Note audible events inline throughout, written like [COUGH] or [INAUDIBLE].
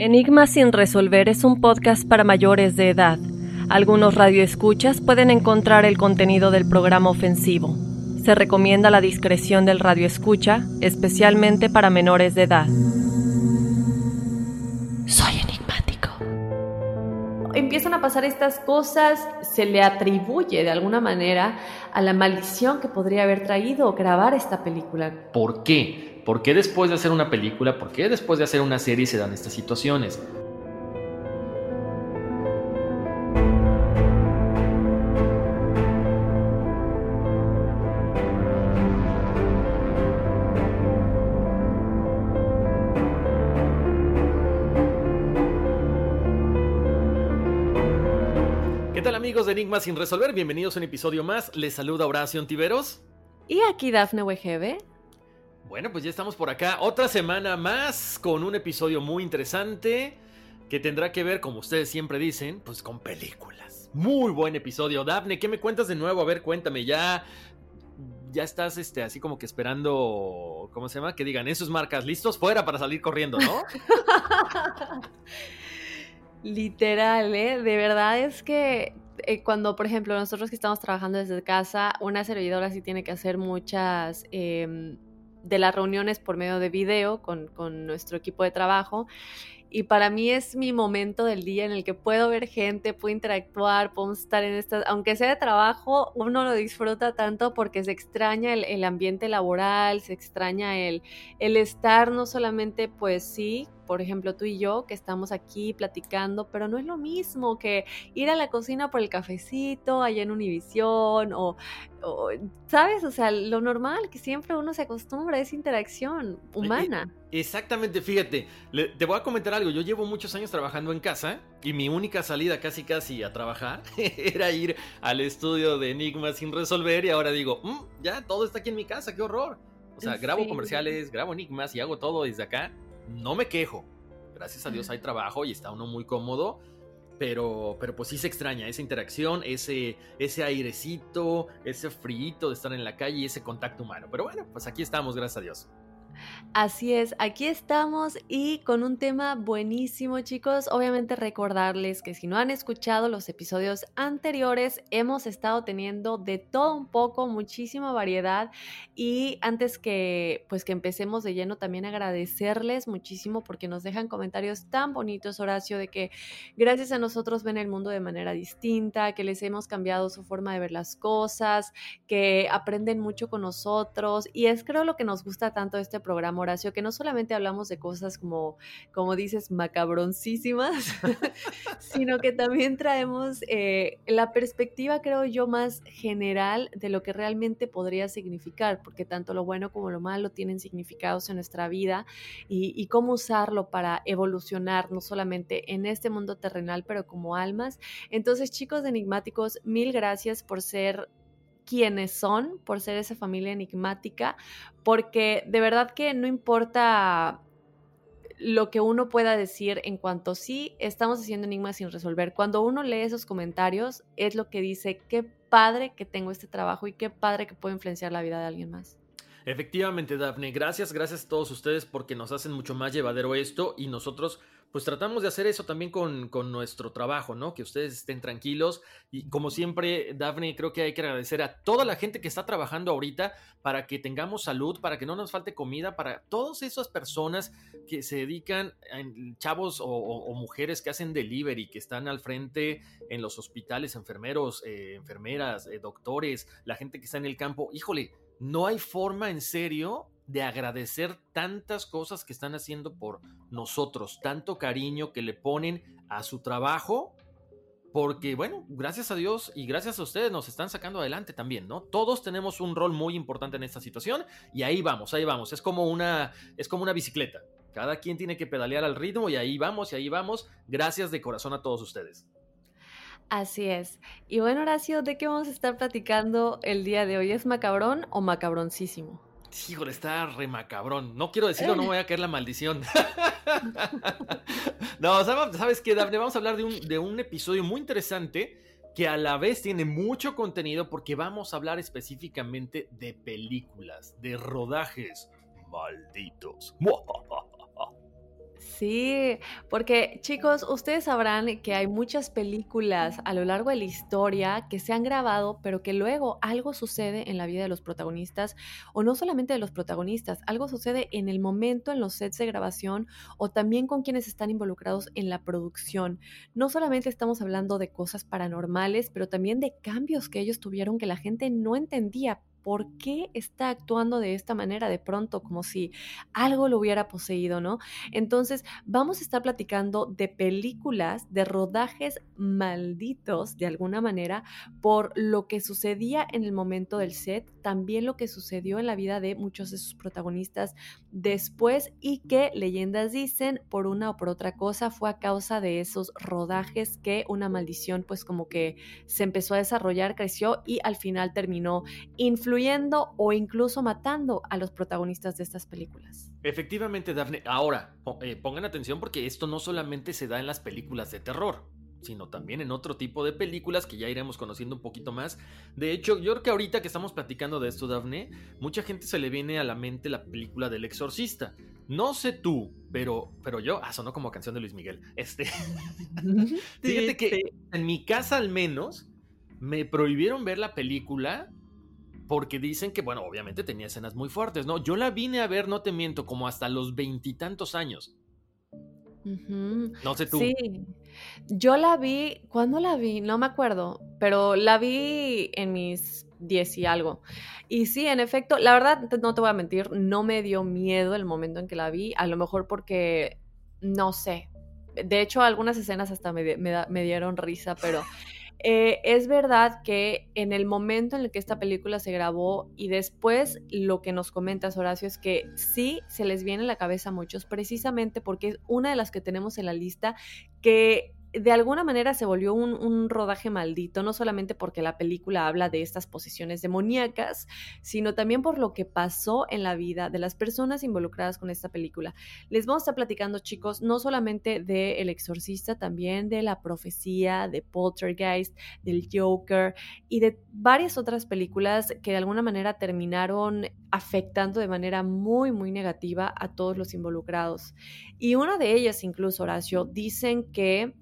Enigma sin resolver es un podcast para mayores de edad. Algunos radioescuchas pueden encontrar el contenido del programa ofensivo. Se recomienda la discreción del radioescucha, especialmente para menores de edad. Soy enigmático. Empiezan a pasar estas cosas, se le atribuye de alguna manera a la maldición que podría haber traído grabar esta película. ¿Por qué? ¿Por qué después de hacer una película, por qué después de hacer una serie se dan estas situaciones? ¿Qué tal amigos de Enigma sin resolver? Bienvenidos a un episodio más. Les saluda Horacio Antiveros. Y aquí Dafne Wegebe. Bueno, pues ya estamos por acá. Otra semana más con un episodio muy interesante que tendrá que ver, como ustedes siempre dicen, pues con películas. Muy buen episodio. Dafne, ¿qué me cuentas de nuevo? A ver, cuéntame, ya. Ya estás este, así como que esperando, ¿cómo se llama? Que digan, esos marcas listos fuera para salir corriendo, ¿no? [LAUGHS] Literal, ¿eh? De verdad es que eh, cuando, por ejemplo, nosotros que estamos trabajando desde casa, una servidora sí tiene que hacer muchas eh, de las reuniones por medio de video con, con, nuestro equipo de trabajo. Y para mí es mi momento del día en el que puedo ver gente, puedo interactuar, podemos estar en estas, aunque sea de trabajo, uno lo disfruta tanto porque se extraña el, el ambiente laboral, se extraña el, el estar no solamente, pues sí, por ejemplo, tú y yo, que estamos aquí platicando, pero no es lo mismo que ir a la cocina por el cafecito allá en Univisión o, o, ¿sabes? O sea, lo normal que siempre uno se acostumbra es interacción humana. Exactamente, fíjate, le, te voy a comentar algo, yo llevo muchos años trabajando en casa y mi única salida casi casi a trabajar [LAUGHS] era ir al estudio de Enigmas sin resolver y ahora digo, mmm, ya todo está aquí en mi casa, qué horror. O sea, grabo sí. comerciales, grabo enigmas y hago todo desde acá no me quejo. Gracias a Dios hay trabajo y está uno muy cómodo. Pero, pero pues sí se extraña esa interacción, ese, ese airecito, ese frío de estar en la calle y ese contacto humano. Pero bueno, pues aquí estamos, gracias a Dios. Así es, aquí estamos y con un tema buenísimo chicos. Obviamente recordarles que si no han escuchado los episodios anteriores, hemos estado teniendo de todo un poco, muchísima variedad y antes que pues que empecemos de lleno también agradecerles muchísimo porque nos dejan comentarios tan bonitos Horacio de que gracias a nosotros ven el mundo de manera distinta, que les hemos cambiado su forma de ver las cosas, que aprenden mucho con nosotros y es creo lo que nos gusta tanto de este programa, Horacio, que no solamente hablamos de cosas como, como dices, macabroncísimas, [LAUGHS] sino que también traemos eh, la perspectiva, creo yo, más general de lo que realmente podría significar, porque tanto lo bueno como lo malo tienen significados en nuestra vida y, y cómo usarlo para evolucionar, no solamente en este mundo terrenal, pero como almas. Entonces, chicos enigmáticos, mil gracias por ser quienes son por ser esa familia enigmática, porque de verdad que no importa lo que uno pueda decir en cuanto sí estamos haciendo enigmas sin resolver. Cuando uno lee esos comentarios es lo que dice, qué padre que tengo este trabajo y qué padre que puedo influenciar la vida de alguien más. Efectivamente, Daphne, gracias, gracias a todos ustedes porque nos hacen mucho más llevadero esto y nosotros pues tratamos de hacer eso también con, nuestro trabajo, ¿no? Que ustedes estén tranquilos y como siempre, Daphne, creo que hay que agradecer a toda la gente que está trabajando ahorita para que tengamos salud, para que no nos falte comida, para todas esas personas que se dedican, chavos o, mujeres que hacen delivery, que están al frente en los hospitales, enfermeros, eh, enfermeras, eh, doctores, la gente que está en el campo, híjole no hay forma en serio de agradecer tantas cosas que están haciendo por nosotros, tanto cariño que le ponen a su trabajo, porque bueno, gracias a Dios y gracias a ustedes nos están sacando adelante también, ¿no? Todos tenemos un rol muy importante en esta situación y ahí vamos, ahí vamos, es como una es como una bicicleta. Cada quien tiene que pedalear al ritmo y ahí vamos y ahí vamos. Gracias de corazón a todos ustedes. Así es. Y bueno, Horacio, ¿de qué vamos a estar platicando el día de hoy? ¿Es macabrón o macabroncísimo? Híjole, está re macabrón. No quiero decirlo, no voy a caer la maldición. [LAUGHS] no, ¿sabes qué, Daphne? Vamos a hablar de un, de un episodio muy interesante que a la vez tiene mucho contenido porque vamos a hablar específicamente de películas, de rodajes malditos. [LAUGHS] Sí, porque chicos, ustedes sabrán que hay muchas películas a lo largo de la historia que se han grabado, pero que luego algo sucede en la vida de los protagonistas, o no solamente de los protagonistas, algo sucede en el momento en los sets de grabación o también con quienes están involucrados en la producción. No solamente estamos hablando de cosas paranormales, pero también de cambios que ellos tuvieron que la gente no entendía por qué está actuando de esta manera de pronto, como si algo lo hubiera poseído, ¿no? Entonces, vamos a estar platicando de películas, de rodajes malditos, de alguna manera, por lo que sucedía en el momento del set, también lo que sucedió en la vida de muchos de sus protagonistas después y que leyendas dicen, por una o por otra cosa, fue a causa de esos rodajes que una maldición pues como que se empezó a desarrollar, creció y al final terminó influyendo o incluso matando a los protagonistas de estas películas. Efectivamente, Daphne. Ahora, eh, pongan atención porque esto no solamente se da en las películas de terror sino también en otro tipo de películas que ya iremos conociendo un poquito más. De hecho, yo creo que ahorita que estamos platicando de esto, Daphne, mucha gente se le viene a la mente la película del exorcista. No sé tú, pero, pero yo, ah, sonó como canción de Luis Miguel. [LAUGHS] Este, fíjate que en mi casa al menos me prohibieron ver la película porque dicen que, bueno, obviamente tenía escenas muy fuertes, ¿no? Yo la vine a ver, no te miento, como hasta los veintitantos años. No sé tú. Sí, yo la vi, ¿cuándo la vi? No me acuerdo, pero la vi en mis diez y algo. Y sí, en efecto, la verdad, no te voy a mentir, no me dio miedo el momento en que la vi, a lo mejor porque, no sé, de hecho algunas escenas hasta me, me dieron risa, pero eh, es verdad que en el momento en el que esta película se grabó y después lo que nos comentas, Horacio, es que sí se les viene a la cabeza a muchos, precisamente porque es una de las que tenemos en la lista que de alguna manera se volvió un, rodaje maldito, no solamente porque la película habla de estas posiciones demoníacas, sino también por lo que pasó en la vida de las personas involucradas con esta película. Les vamos a estar platicando, chicos, no solamente de El Exorcista, también de La Profecía, de Poltergeist, del Joker y de varias otras películas que de alguna manera terminaron afectando de manera muy, muy negativa a todos los involucrados. Y una de ellas, incluso, Horacio, dicen que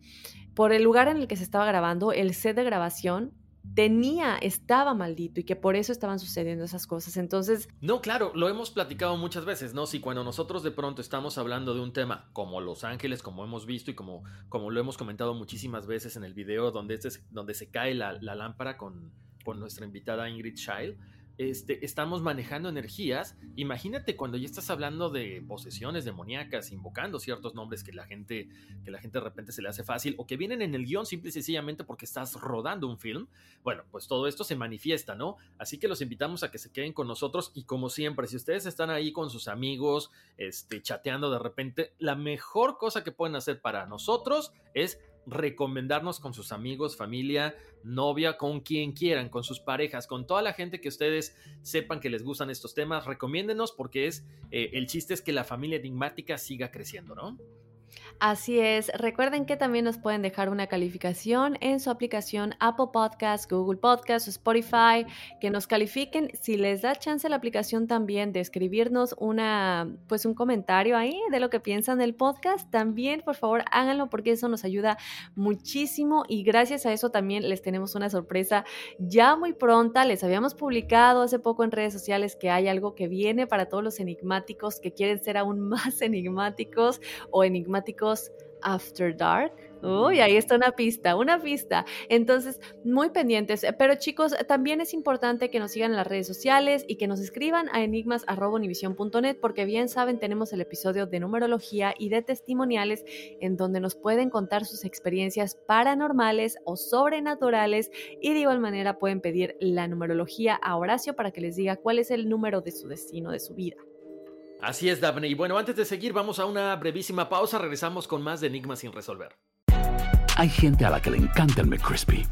por el lugar en el que se estaba grabando, el set de grabación tenía, estaba maldito y que por eso estaban sucediendo esas cosas. Entonces... No, claro, lo hemos platicado muchas veces, ¿no? Si cuando nosotros de pronto estamos hablando de un tema como Los Ángeles, como hemos visto y como, como lo hemos comentado muchísimas veces en el video donde, este, donde se cae la, lámpara con, con nuestra invitada Ingrid Child, este, estamos manejando energías. Imagínate cuando ya estás hablando de posesiones demoníacas, invocando ciertos nombres que la gente, que la gente de repente se le hace fácil o que vienen en el guion simple y sencillamente porque estás rodando un film. Bueno, pues todo esto se manifiesta, ¿no? Así que los invitamos a que se queden con nosotros y como siempre, si ustedes están ahí con sus amigos, este, chateando de repente, la mejor cosa que pueden hacer para nosotros es recomendarnos con sus amigos, familia, novia, con quien quieran, con sus parejas, con toda la gente que ustedes sepan que les gustan estos temas. Recomiéndenos porque es eh, el chiste es que la familia enigmática siga creciendo, ¿no? Así es, recuerden que también nos pueden dejar una calificación en su aplicación Apple Podcast, Google Podcast, Spotify, que nos califiquen. Si les da chance la aplicación también de escribirnos una, pues un comentario ahí de lo que piensan del podcast, también por favor háganlo porque eso nos ayuda muchísimo y gracias a eso también les tenemos una sorpresa ya muy pronta. Les habíamos publicado hace poco en redes sociales que hay algo que viene para todos los enigmáticos que quieren ser aún [LAUGHS] más enigmáticos o enigmáticos After Dark. Uy, ahí está una pista, una pista. Entonces, muy pendientes. Pero chicos, también es importante que nos sigan en las redes sociales y que nos escriban a enigmas.univision.net porque bien saben, tenemos el episodio de numerología y de testimoniales en donde nos pueden contar sus experiencias paranormales o sobrenaturales y de igual manera pueden pedir la numerología a Horacio para que les diga cuál es el número de su destino, de su vida. Así es, Daphne. Y bueno, antes de seguir, vamos a una brevísima pausa. Regresamos con más de Enigmas sin resolver. Hay gente a la que le encanta el McCrispy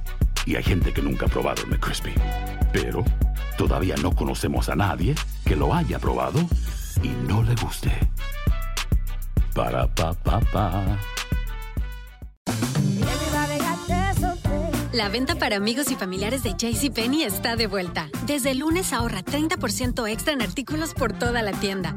y hay gente que nunca ha probado el McCrispy. Pero todavía no conocemos a nadie que lo haya probado y no le guste. Para pa pa pa. La venta para amigos y familiares de JCPenney está de vuelta. Desde el lunes ahorra 30% extra en artículos por toda la tienda.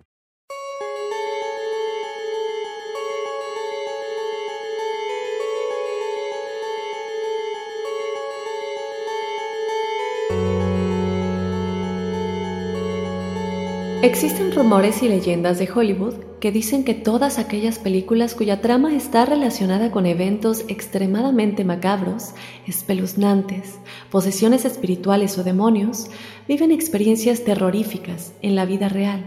Existen rumores y leyendas de Hollywood que dicen que todas aquellas películas cuya trama está relacionada con eventos extremadamente macabros, espeluznantes, posesiones espirituales o demonios, viven experiencias terroríficas en la vida real,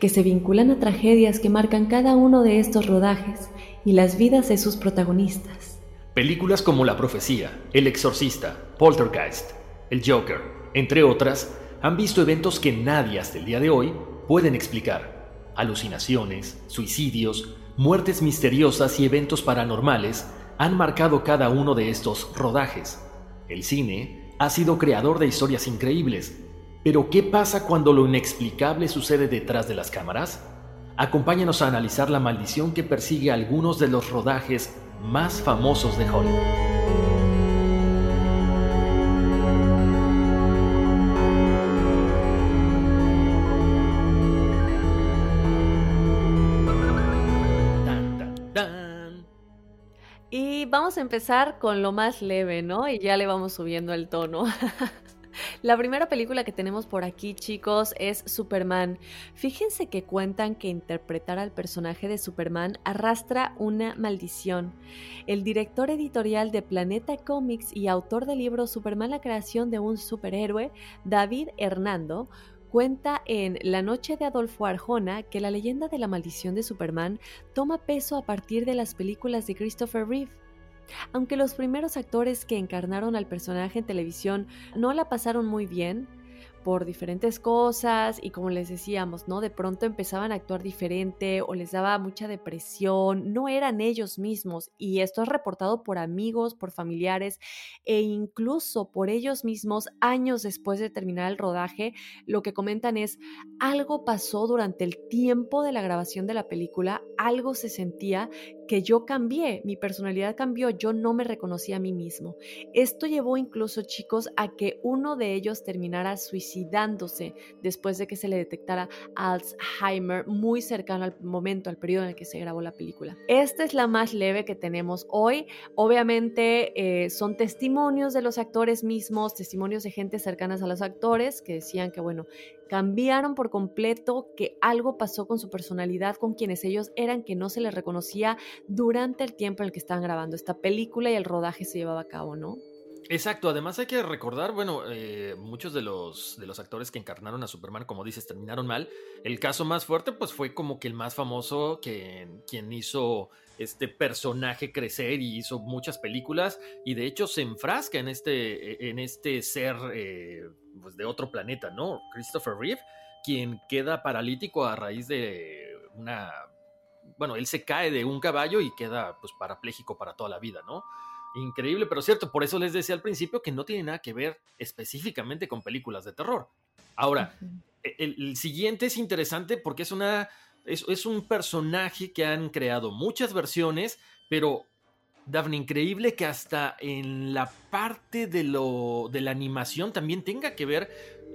que se vinculan a tragedias que marcan cada uno de estos rodajes y las vidas de sus protagonistas. Películas como La Profecía, El Exorcista, Poltergeist, El Joker, entre otras, han visto eventos que nadie hasta el día de hoy pueden explicar. Alucinaciones, suicidios, muertes misteriosas y eventos paranormales han marcado cada uno de estos rodajes. El cine ha sido creador de historias increíbles, pero ¿qué pasa cuando lo inexplicable sucede detrás de las cámaras? Acompáñanos a analizar la maldición que persigue algunos de los rodajes más famosos de Hollywood. Vamos a empezar con lo más leve, ¿no? Y ya le vamos subiendo el tono. [LAUGHS] La primera película que tenemos por aquí, chicos, es Superman. Fíjense que cuentan que interpretar al personaje de Superman arrastra una maldición. El director editorial de Planeta Comics y autor del libro Superman, la creación de un superhéroe, David Hernando, cuenta en La noche de Adolfo Arjona que la leyenda de la maldición de Superman toma peso a partir de las películas de Christopher Reeve. Aunque los primeros actores que encarnaron al personaje en televisión no la pasaron muy bien, por diferentes cosas y como les decíamos, ¿no? De pronto empezaban a actuar diferente o les daba mucha depresión, no eran ellos mismos y esto es reportado por amigos, por familiares e incluso por ellos mismos años después de terminar el rodaje, lo que comentan es algo pasó durante el tiempo de la grabación de la película, algo se sentía que yo cambié, mi personalidad cambió, yo no me reconocía a mí mismo. Esto llevó incluso, chicos, a que uno de ellos terminara suicidándose después de que se le detectara Alzheimer muy cercano al momento, al periodo en el que se grabó la película. Esta es la más leve que tenemos hoy. Obviamente eh, son testimonios de los actores mismos, testimonios de gente cercanas a los actores que decían que, bueno, cambiaron por completo, que algo pasó con su personalidad, con quienes ellos eran, que no se les reconocía durante el tiempo en el que estaban grabando esta película y el rodaje se llevaba a cabo, ¿no? Exacto, además hay que recordar, bueno, eh, muchos de los, de los actores que encarnaron a Superman, como dices, terminaron mal. El caso más fuerte, pues fue como que el más famoso, que, quien hizo este personaje crecer y hizo muchas películas, y de hecho se enfrasca en este, en este ser eh, pues de otro planeta, ¿no? Christopher Reeve, quien queda paralítico a raíz de una... Bueno, él se cae de un caballo y queda pues parapléjico para toda la vida, ¿no? Increíble, pero cierto. Por eso les decía al principio que no tiene nada que ver específicamente con películas de terror. Ahora, el, siguiente es interesante porque es una. Es, un personaje que han creado muchas versiones, pero Daphne, increíble que hasta en la parte de, lo, de la animación también tenga que ver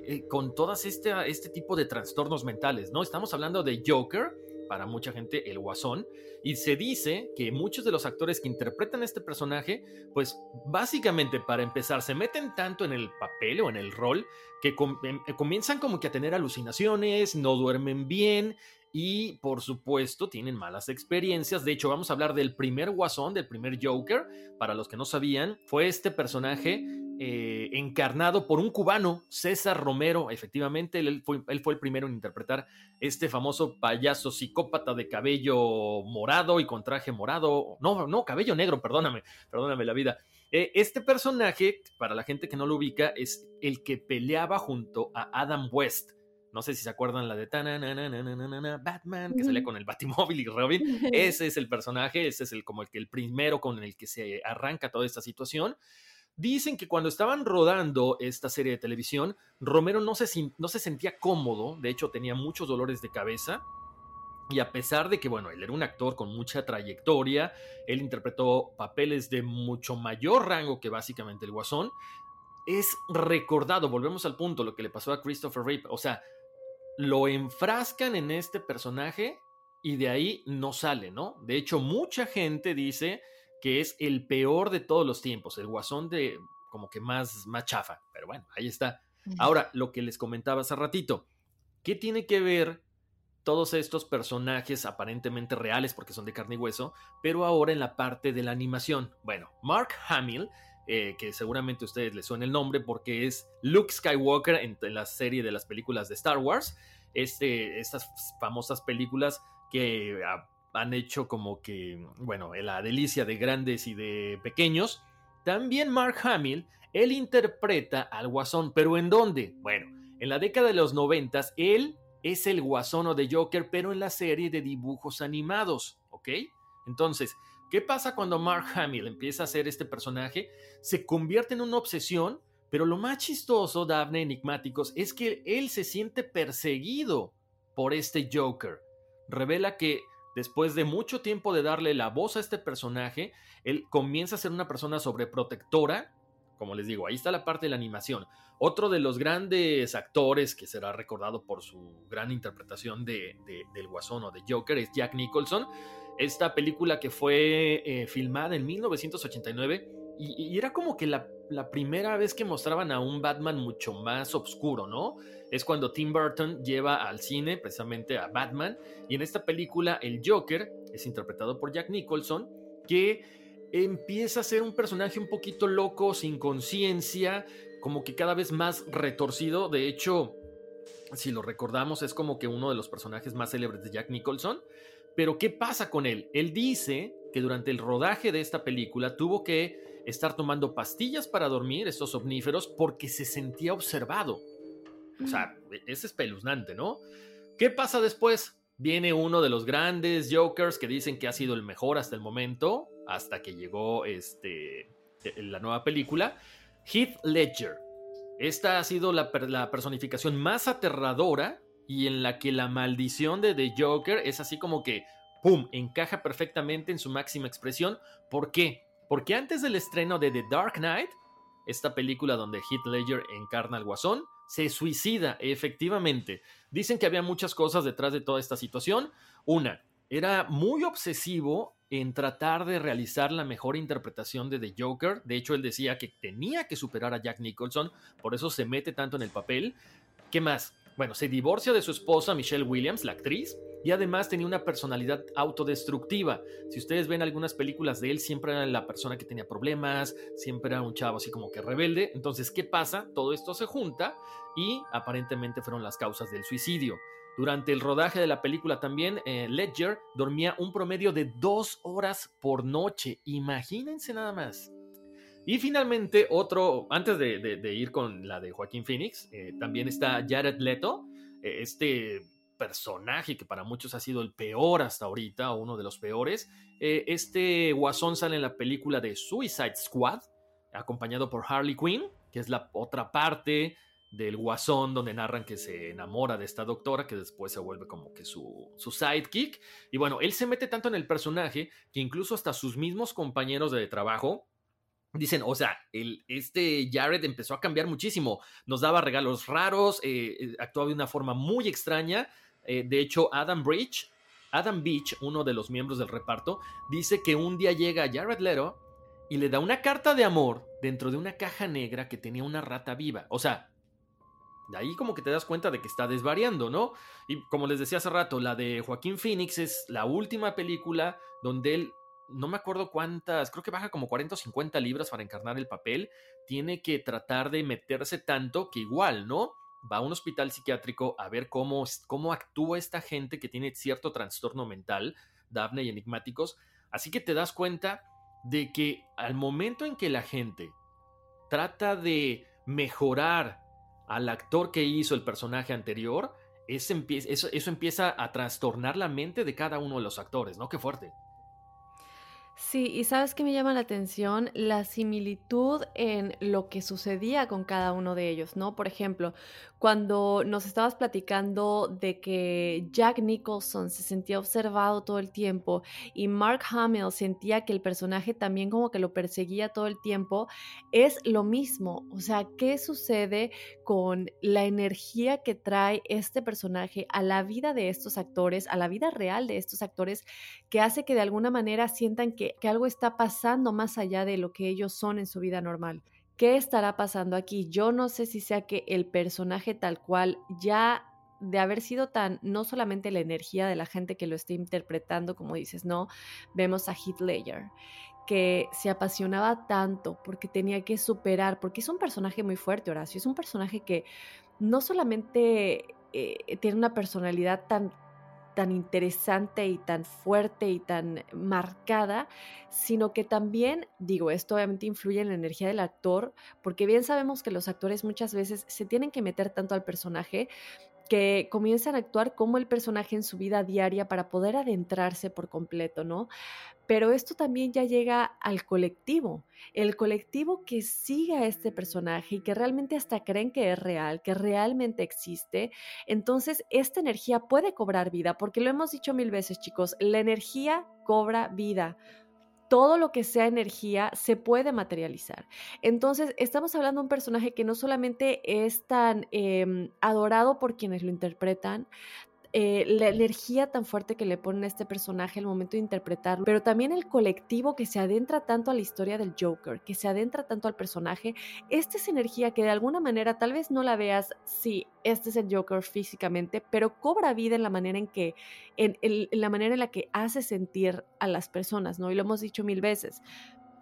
eh, con todas este, este tipo de trastornos mentales, ¿no? Estamos hablando de Joker, para mucha gente el guasón. Y se dice que muchos de los actores que interpretan este personaje, pues básicamente para empezar, se meten tanto en el papel o en el rol que em, comienzan como que a tener alucinaciones, no duermen bien y por supuesto tienen malas experiencias. De hecho, vamos a hablar del primer guasón, del primer Joker. Para los que no sabían, fue este personaje eh, encarnado por un cubano, César Romero. Efectivamente, él fue, el primero en interpretar este famoso payaso psicópata de cabello morado y con traje morado. No, no, cabello negro, perdóname, perdóname la vida. Eh, este personaje, para la gente que no lo ubica, es el que peleaba junto a Adam West. No sé si se acuerdan la de Batman, que salía con el Batimóvil y Robin. [LAUGHS] Ese es el personaje, ese es el, como el, el primero con el que se arranca toda esta situación. Dicen que cuando estaban rodando esta serie de televisión, Romero no se, no se sentía cómodo, de hecho tenía muchos dolores de cabeza. Y a pesar de que, bueno, él era un actor con mucha trayectoria, él interpretó papeles de mucho mayor rango que básicamente el Guasón, es recordado, volvemos al punto, lo que le pasó a Christopher Reeve, o sea, lo enfrascan en este personaje y de ahí no sale, ¿no? De hecho, mucha gente dice que es el peor de todos los tiempos, el guasón de como que más, más chafa, pero bueno, ahí está. Ahora, lo que les comentaba hace ratito, ¿qué tiene que ver todos estos personajes aparentemente reales porque son de carne y hueso, pero ahora en la parte de la animación? Bueno, Mark Hamill, eh, que seguramente a ustedes les suena el nombre porque es Luke Skywalker en, la serie de las películas de Star Wars, este, estas famosas películas que han hecho como que, bueno, la delicia de grandes y de pequeños. También Mark Hamill, él interpreta al guasón, pero ¿en dónde? Bueno, en la década de los noventas, él es el guasón de Joker, pero en la serie de dibujos animados, ¿ok? Entonces, ¿qué pasa cuando Mark Hamill empieza a hacer este personaje? Se convierte en una obsesión, pero lo más chistoso, Daphne Enigmáticos, es que él se siente perseguido por este Joker. Revela que Después de mucho tiempo de darle la voz a este personaje, él comienza a ser una persona sobreprotectora. Como les digo, ahí está la parte de la animación. Otro de los grandes actores que será recordado por su gran interpretación de, del Guasón o de Joker es Jack Nicholson. Esta película que fue eh, filmada en 1989 y, era como que la, la, primera vez que mostraban a un Batman mucho más oscuro, ¿no? Es cuando Tim Burton lleva al cine precisamente a Batman y en esta película el Joker es interpretado por Jack Nicholson que empieza a ser un personaje un poquito loco, sin conciencia, como que cada vez más retorcido. De hecho, si lo recordamos, es como que uno de los personajes más célebres de Jack Nicholson. Pero ¿qué pasa con él? Él dice que durante el rodaje de esta película tuvo que estar tomando pastillas para dormir, estos omníferos, porque se sentía observado. O sea, es espeluznante, ¿no? ¿Qué pasa después? Viene uno de los grandes Jokers que dicen que ha sido el mejor hasta el momento, hasta que llegó este, la nueva película, Heath Ledger. Esta ha sido la, la personificación más aterradora y en la que la maldición de The Joker es así como que, ¡pum!, encaja perfectamente en su máxima expresión. ¿Por qué? Porque antes del estreno de The Dark Knight, esta película donde Heath Ledger encarna al guasón, se suicida, efectivamente. Dicen que había muchas cosas detrás de toda esta situación. Una, era muy obsesivo en tratar de realizar la mejor interpretación de The Joker. De hecho, él decía que tenía que superar a Jack Nicholson, por eso se mete tanto en el papel. ¿Qué más? Bueno, se divorcia de su esposa Michelle Williams, la actriz, y además tenía una personalidad autodestructiva. Si ustedes ven algunas películas de él, siempre era la persona que tenía problemas, siempre era un chavo así como que rebelde. Entonces, ¿qué pasa? Todo esto se junta y aparentemente fueron las causas del suicidio. Durante el rodaje de la película también, eh, Ledger dormía un promedio de dos horas por noche. Imagínense nada más. Y finalmente, otro, antes de, ir con la de Joaquín Phoenix, eh, también está Jared Leto, eh, este personaje que para muchos ha sido el peor hasta ahorita, uno de los peores. Eh, este guasón sale en la película de Suicide Squad, acompañado por Harley Quinn, que es la otra parte del guasón donde narran que se enamora de esta doctora que después se vuelve como que su, su sidekick. Y bueno, él se mete tanto en el personaje que incluso hasta sus mismos compañeros de trabajo Dicen, o sea, este Jared empezó a cambiar muchísimo. Nos daba regalos raros, eh, eh, actuaba de una forma muy extraña. Eh, de hecho, Adam Bridge, Adam Beach, uno de los miembros del reparto, dice que un día llega Jared Leto y le da una carta de amor dentro de una caja negra que tenía una rata viva. O sea, de ahí como que te das cuenta de que está desvariando, ¿no? Y como les decía hace rato, la de Joaquín Phoenix es la última película donde él no me acuerdo cuántas, creo que baja como 40 o 50 libras para encarnar el papel, tiene que tratar de meterse tanto que igual, ¿no? Va a un hospital psiquiátrico a ver cómo, cómo actúa esta gente que tiene cierto trastorno mental, Daphne y enigmáticos, así que te das cuenta de que al momento en que la gente trata de mejorar al actor que hizo el personaje anterior, eso, eso empieza a trastornar la mente de cada uno de los actores, ¿no? Qué fuerte. Sí, y sabes que me llama la atención la similitud en lo que sucedía con cada uno de ellos, ¿no? Por ejemplo, cuando nos estabas platicando de que Jack Nicholson se sentía observado todo el tiempo y Mark Hamill sentía que el personaje también como que lo perseguía todo el tiempo, es lo mismo. O sea, ¿qué sucede con la energía que trae este personaje a la vida de estos actores, a la vida real de estos actores, que hace que de alguna manera sientan que que, algo está pasando más allá de lo que ellos son en su vida normal. ¿Qué estará pasando aquí? Yo no sé si sea que el personaje tal cual ya de haber sido tan, no solamente la energía de la gente que lo esté interpretando, como dices, no, vemos a Heath Ledger, que se apasionaba tanto porque tenía que superar, porque es un personaje muy fuerte, Horacio, es un personaje que no solamente eh, tiene una personalidad tan tan interesante y tan fuerte y tan marcada, sino que también, digo, esto obviamente influye en la energía del actor, porque bien sabemos que los actores muchas veces se tienen que meter tanto al personaje que comienzan a actuar como el personaje en su vida diaria para poder adentrarse por completo, ¿no? Pero esto también ya llega al colectivo, el colectivo que sigue a este personaje y que realmente hasta creen que es real, que realmente existe. Entonces, esta energía puede cobrar vida, porque lo hemos dicho mil veces, chicos, la energía cobra vida todo lo que sea energía se puede materializar. Entonces, estamos hablando de un personaje que no solamente es tan em, adorado por quienes lo interpretan, eh, la energía tan fuerte que le ponen a este personaje al momento de interpretarlo, pero también el colectivo que se adentra tanto a la historia del Joker, que se adentra tanto al personaje. Esta es energía que de alguna manera tal vez no la veas, sí, este es el Joker físicamente, pero cobra vida en la manera en que, en, la manera en la que hace sentir a las personas, ¿no? Y lo hemos dicho mil veces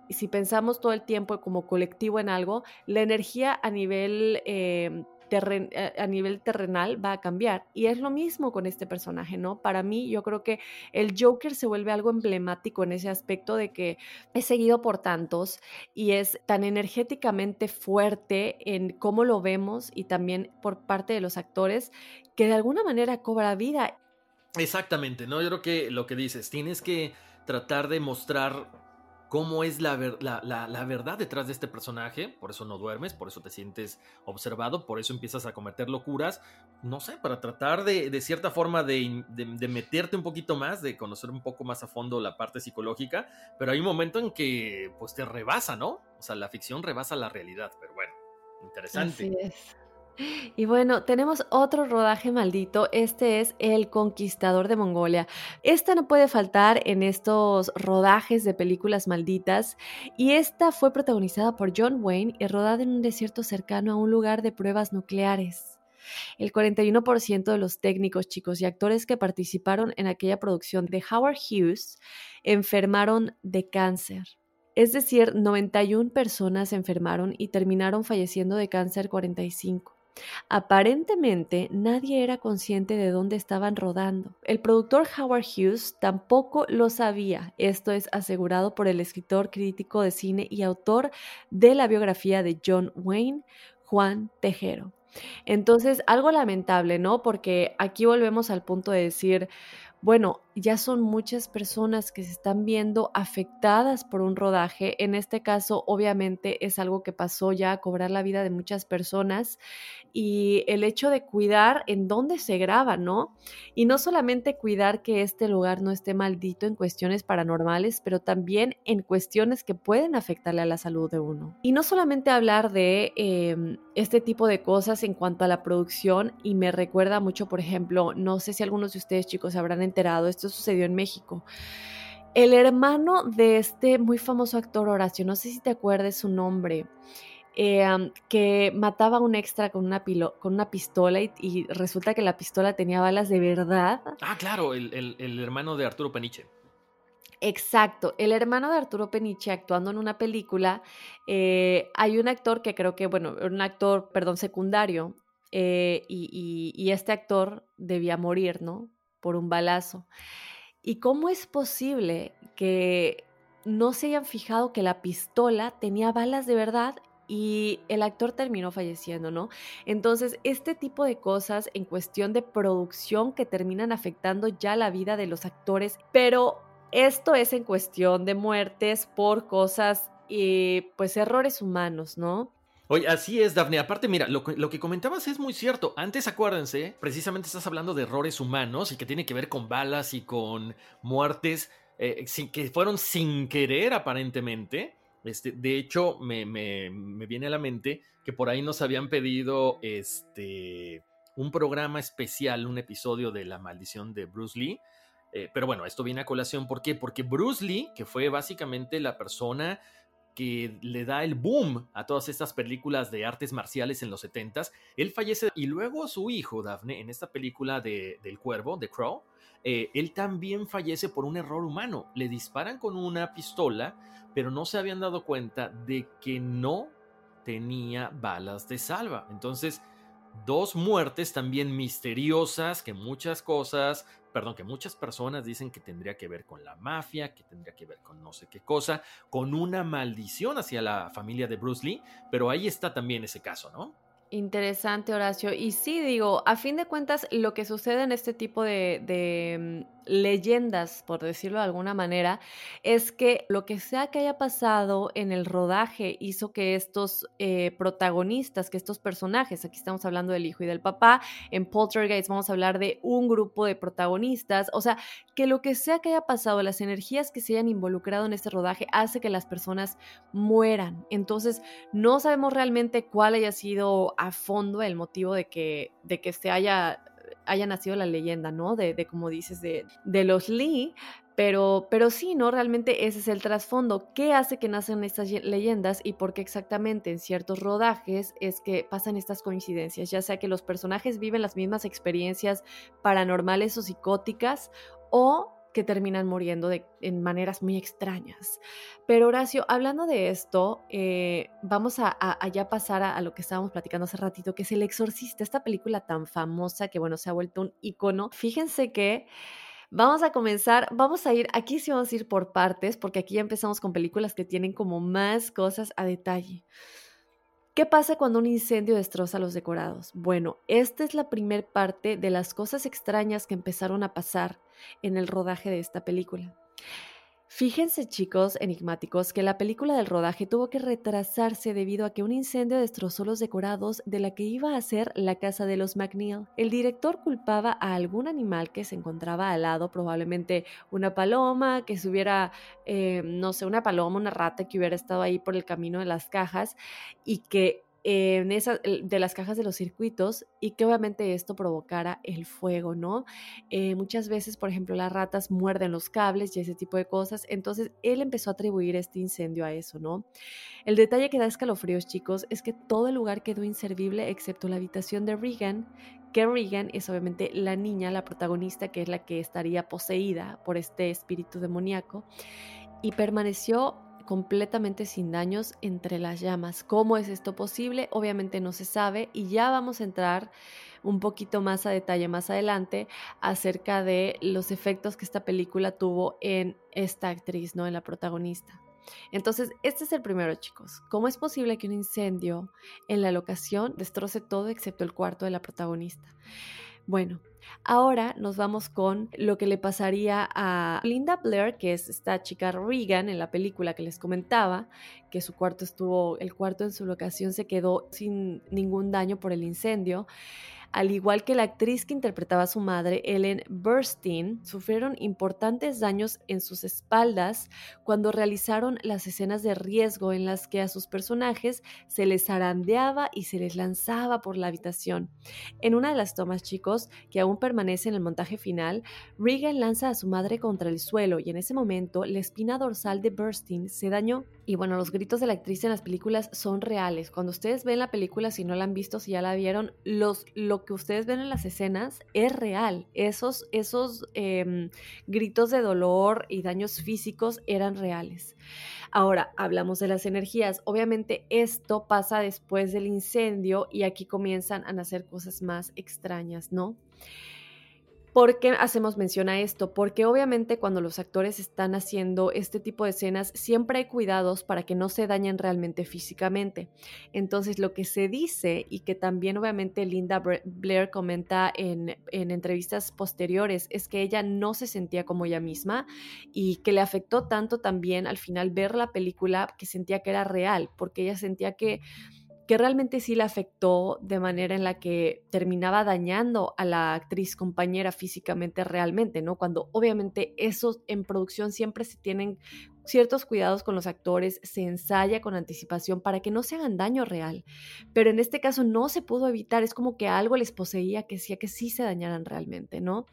si pensamos todo el tiempo como colectivo en algo, la energía a nivel eh, a nivel terrenal va a cambiar. Y es lo mismo con este personaje, ¿no? Para mí, yo creo que el Joker se vuelve algo emblemático en ese aspecto de que es seguido por tantos y es tan energéticamente fuerte en cómo lo vemos y también por parte de los actores que de alguna manera cobra vida. Exactamente, ¿no? Yo creo que lo que dices, tienes que tratar de mostrar cómo es la, la, verdad detrás de este personaje, por eso no duermes, por eso te sientes observado, por eso empiezas a cometer locuras, no sé, para tratar de, de cierta forma de, de, meterte un poquito más, de conocer un poco más a fondo la parte psicológica, pero hay un momento en que pues te rebasa, ¿no? O sea, la ficción rebasa la realidad, pero bueno, interesante. Así es. Y bueno, tenemos otro rodaje maldito, este es El Conquistador de Mongolia. Esta no puede faltar en estos rodajes de películas malditas y esta fue protagonizada por John Wayne y rodada en un desierto cercano a un lugar de pruebas nucleares. El 41% de los técnicos, chicos y actores que participaron en aquella producción de Howard Hughes enfermaron de cáncer. Es decir, 91 personas enfermaron y terminaron falleciendo de cáncer 45. Aparentemente nadie era consciente de dónde estaban rodando. El productor Howard Hughes tampoco lo sabía. Esto es asegurado por el escritor crítico de cine y autor de la biografía de John Wayne, Juan Tejero. Entonces, algo lamentable, ¿no? Porque aquí volvemos al punto de decir, bueno, ya son muchas personas que se están viendo afectadas por un rodaje. En este caso, obviamente, es algo que pasó ya a cobrar la vida de muchas personas y el hecho de cuidar en dónde se graba, ¿no? Y no solamente cuidar que este lugar no esté maldito en cuestiones paranormales, pero también en cuestiones que pueden afectarle a la salud de uno. Y no solamente hablar de em, este tipo de cosas en cuanto a la producción, y me recuerda mucho, por ejemplo, no sé si algunos de ustedes chicos habrán enterado, sucedió en México. El hermano de este muy famoso actor Horacio, no sé si te acuerdas su nombre, eh, que mataba a un extra con una, con una pistola y, resulta que la pistola tenía balas de verdad. Ah, claro, el, hermano de Arturo Peniche. Exacto, el hermano de Arturo Peniche actuando en una película, eh, hay un actor que creo que, bueno, un actor, perdón, secundario, eh, y, y, este actor debía morir, ¿no? Por un balazo. ¿Y cómo es posible que no se hayan fijado que la pistola tenía balas de verdad y el actor terminó falleciendo, ¿no? Entonces, este tipo de cosas en cuestión de producción que terminan afectando ya la vida de los actores, pero esto es en cuestión de muertes por cosas y pues errores humanos, ¿no? Oye, así es, Daphne. Aparte, mira, lo, que comentabas es muy cierto. Antes, acuérdense, precisamente estás hablando de errores humanos y que tiene que ver con balas y con muertes eh, que fueron sin querer, aparentemente. Este, de hecho, me, me, me, viene a la mente que por ahí nos habían pedido este, un programa especial, un episodio de La maldición de Bruce Lee. Eh, pero bueno, esto viene a colación. ¿Por qué? Porque Bruce Lee, que fue básicamente la persona que le da el boom a todas estas películas de artes marciales en los 70s. Él fallece y luego su hijo, Daphne, en esta película de, del cuervo, de Crow, eh, él también fallece por un error humano. Le disparan con una pistola, pero no se habían dado cuenta de que no tenía balas de salva. Entonces, dos muertes también misteriosas que muchas cosas perdón, que muchas personas dicen que tendría que ver con la mafia, que tendría que ver con no sé qué cosa, con una maldición hacia la familia de Bruce Lee, pero ahí está también ese caso, ¿no? Interesante, Horacio. Y sí, digo, a fin de cuentas, lo que sucede en este tipo de, mm, leyendas, por decirlo de alguna manera, es que lo que sea que haya pasado en el rodaje hizo que estos eh, protagonistas, que estos personajes, aquí estamos hablando del hijo y del papá, en Poltergeist vamos a hablar de un grupo de protagonistas, o sea, que lo que sea que haya pasado, las energías que se hayan involucrado en este rodaje hace que las personas mueran. Entonces, no sabemos realmente cuál haya sido a fondo el motivo de que, de que se haya haya nacido la leyenda, ¿no? De, de como dices, de, de los Lee, pero, pero sí, ¿no? Realmente ese es el trasfondo. ¿Qué hace que nacen estas leyendas y por qué exactamente en ciertos rodajes es que pasan estas coincidencias? Ya sea que los personajes viven las mismas experiencias paranormales o psicóticas o que terminan muriendo de, en maneras muy extrañas. Pero Horacio, hablando de esto, eh, vamos a, ya pasar a, lo que estábamos platicando hace ratito, que es El Exorcista, esta película tan famosa que, bueno, se ha vuelto un icono. Fíjense que... Vamos a comenzar, vamos a ir, aquí sí vamos a ir por partes, porque aquí ya empezamos con películas que tienen como más cosas a detalle. ¿Qué pasa cuando un incendio destroza los decorados? Bueno, esta es la primer parte de las cosas extrañas que empezaron a pasar en el rodaje de esta película. Fíjense chicos enigmáticos que la película del rodaje tuvo que retrasarse debido a que un incendio destrozó los decorados de la que iba a ser la casa de los McNeil. El director culpaba a algún animal que se encontraba al lado, probablemente una paloma, que se hubiera, eh, no sé, una paloma, una rata que hubiera estado ahí por el camino de las cajas y que en esa, de las cajas de los circuitos y que obviamente esto provocara el fuego, ¿no? Eh, muchas veces, por ejemplo, las ratas muerden los cables y ese tipo de cosas. Entonces, él empezó a atribuir este incendio a eso, ¿no? El detalle que da escalofríos, chicos, es que todo el lugar quedó inservible excepto la habitación de Regan, que Regan es obviamente la niña, la protagonista, que es la que estaría poseída por este espíritu demoníaco, y permaneció completamente sin daños entre las llamas. ¿Cómo es esto posible? Obviamente no se sabe y ya vamos a entrar un poquito más a detalle más adelante acerca de los efectos que esta película tuvo en esta actriz, ¿no? En la protagonista. Entonces, este es el primero, chicos. ¿Cómo es posible que un incendio en la locación destroce todo excepto el cuarto de la protagonista? Bueno, ahora nos vamos con lo que le pasaría a Linda Blair, que es esta chica Regan en la película que les comentaba, que su cuarto estuvo, el cuarto en su locación se quedó sin ningún daño por el incendio al igual que la actriz que interpretaba a su madre, Ellen Burstyn, sufrieron importantes daños en sus espaldas cuando realizaron las escenas de riesgo en las que a sus personajes se les zarandeaba y se les lanzaba por la habitación. En una de las tomas, chicos, que aún permanece en el montaje final, Regan lanza a su madre contra el suelo y en ese momento la espina dorsal de Burstyn se dañó. Y bueno, los gritos de la actriz en las películas son reales. Cuando ustedes ven la película, si no la han visto, si ya la vieron, los, lo que ustedes ven en las escenas es real. Esos, esos em, gritos de dolor y daños físicos eran reales. Ahora, hablamos de las energías. Obviamente esto pasa después del incendio y aquí comienzan a nacer cosas más extrañas, ¿no? ¿Por qué hacemos mención a esto? Porque obviamente cuando los actores están haciendo este tipo de escenas siempre hay cuidados para que no se dañen realmente físicamente. Entonces lo que se dice y que también obviamente Linda Blair comenta en, en entrevistas posteriores es que ella no se sentía como ella misma y que le afectó tanto también al final ver la película que sentía que era real, porque ella sentía que que realmente sí le afectó de manera en la que terminaba dañando a la actriz compañera físicamente realmente, ¿no? Cuando obviamente eso en producción siempre se tienen ciertos cuidados con los actores, se ensaya con anticipación para que no se hagan daño real. Pero en este caso no se pudo evitar, es como que algo les poseía que hacía que sí se dañaran realmente, ¿no?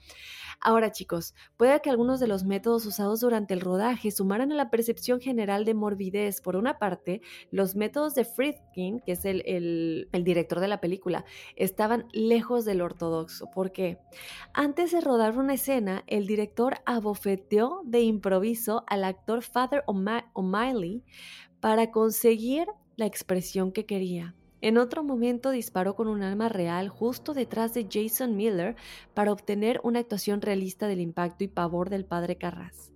Ahora chicos, puede que algunos de los métodos usados durante el rodaje sumaran a la percepción general de morbidez. Por una parte, los métodos de Friedkin, que es el, el director de la película, estaban lejos del ortodoxo. ¿Por qué? Antes de rodar una escena, el director abofeteó de improviso al actor Father O'Malley para conseguir la expresión que quería. En otro momento disparó con un arma real justo detrás de Jason Miller para obtener una actuación realista del impacto y pavor del padre Carras.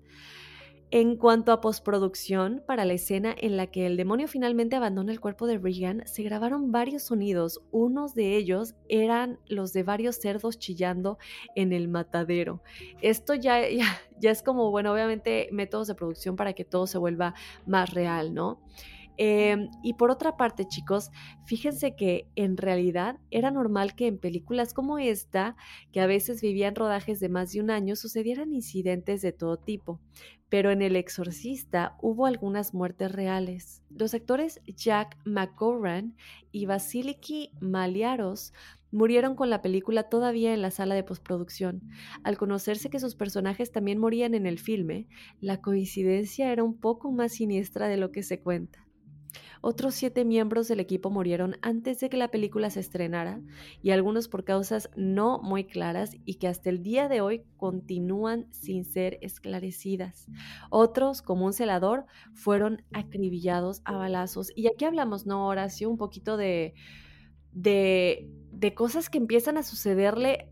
En cuanto a postproducción, para la escena en la que el demonio finalmente abandona el cuerpo de Regan, se grabaron varios sonidos. Unos de ellos eran los de varios cerdos chillando en el matadero. Esto ya, [LAUGHS] ya, ya es como, bueno, obviamente métodos de producción para que todo se vuelva más real, ¿no? Em, y por otra parte, chicos, fíjense que en realidad era normal que en películas como esta, que a veces vivían rodajes de más de un año, sucedieran incidentes de todo tipo. Pero en El Exorcista hubo algunas muertes reales. Los actores Jack McGowan y Vasiliki Maliaros murieron con la película todavía en la sala de postproducción. Al conocerse que sus personajes también morían en el filme, la coincidencia era un poco más siniestra de lo que se cuenta. Otros siete miembros del equipo murieron antes de que la película se estrenara y algunos por causas no muy claras y que hasta el día de hoy continúan sin ser esclarecidas. Otros, como un celador, fueron acribillados a balazos. Y aquí hablamos, ¿no, Horacio? Un poquito de, de, de cosas que empiezan a sucederle